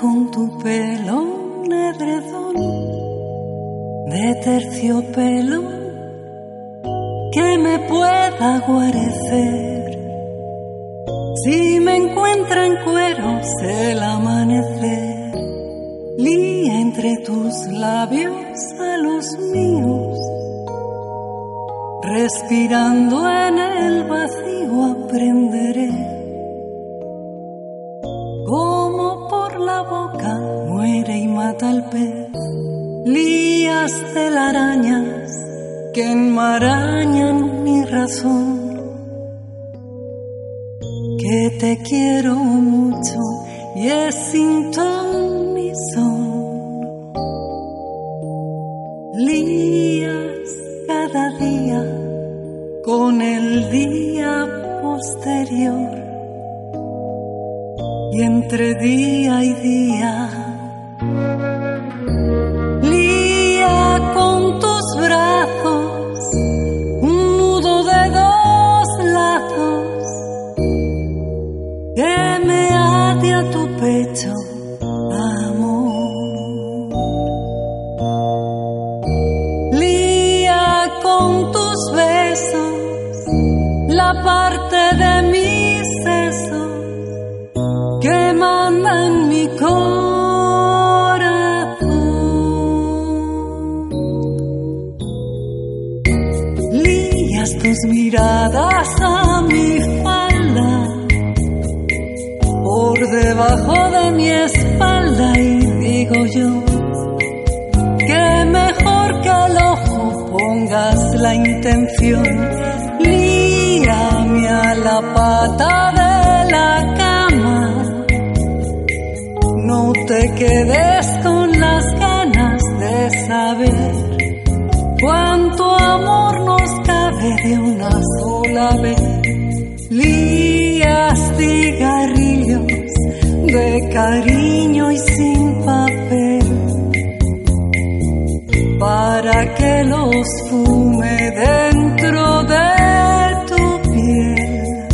Con tu pelo un edredón de terciopelo que me pueda guarecer. Si me encuentra en cueros el amanecer, lía entre tus labios a los míos, respirando en el vacío telarañas que enmarañan mi razón. Que te quiero mucho y es sin ton ni son. Lías cada día con el día posterior y entre día y día. Tu pecho, amor. Lía con tus besos la parte de mis sesos que manda en mi corazón. Lías tus miradas a debajo de mi espalda y digo yo que mejor que al ojo pongas la intención. Líame a la pata de la cama. No te quedes con las ganas de saber cuánto amor nos cabe de una sola vez. Lías cigarrillos de cariño y sin papel para que los fume dentro de tu piel.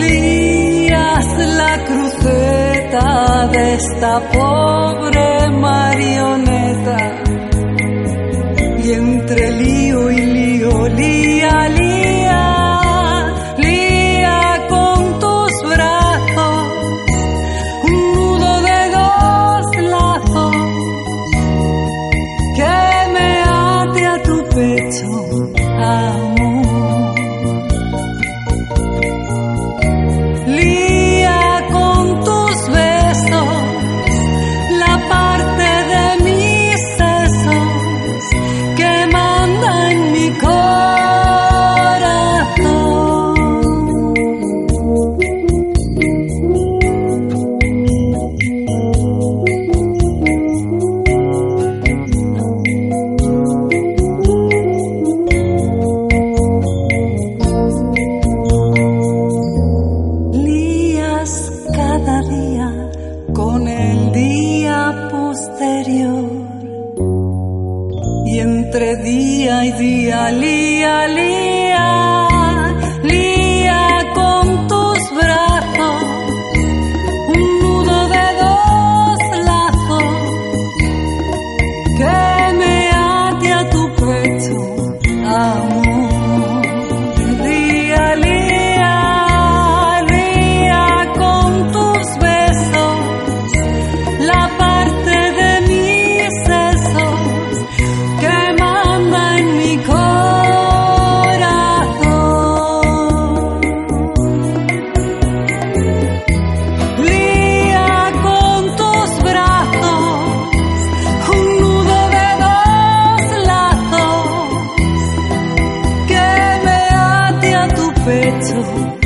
Lías la cruceta de esta pobre marioneta 啊 día y día 回头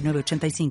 906985.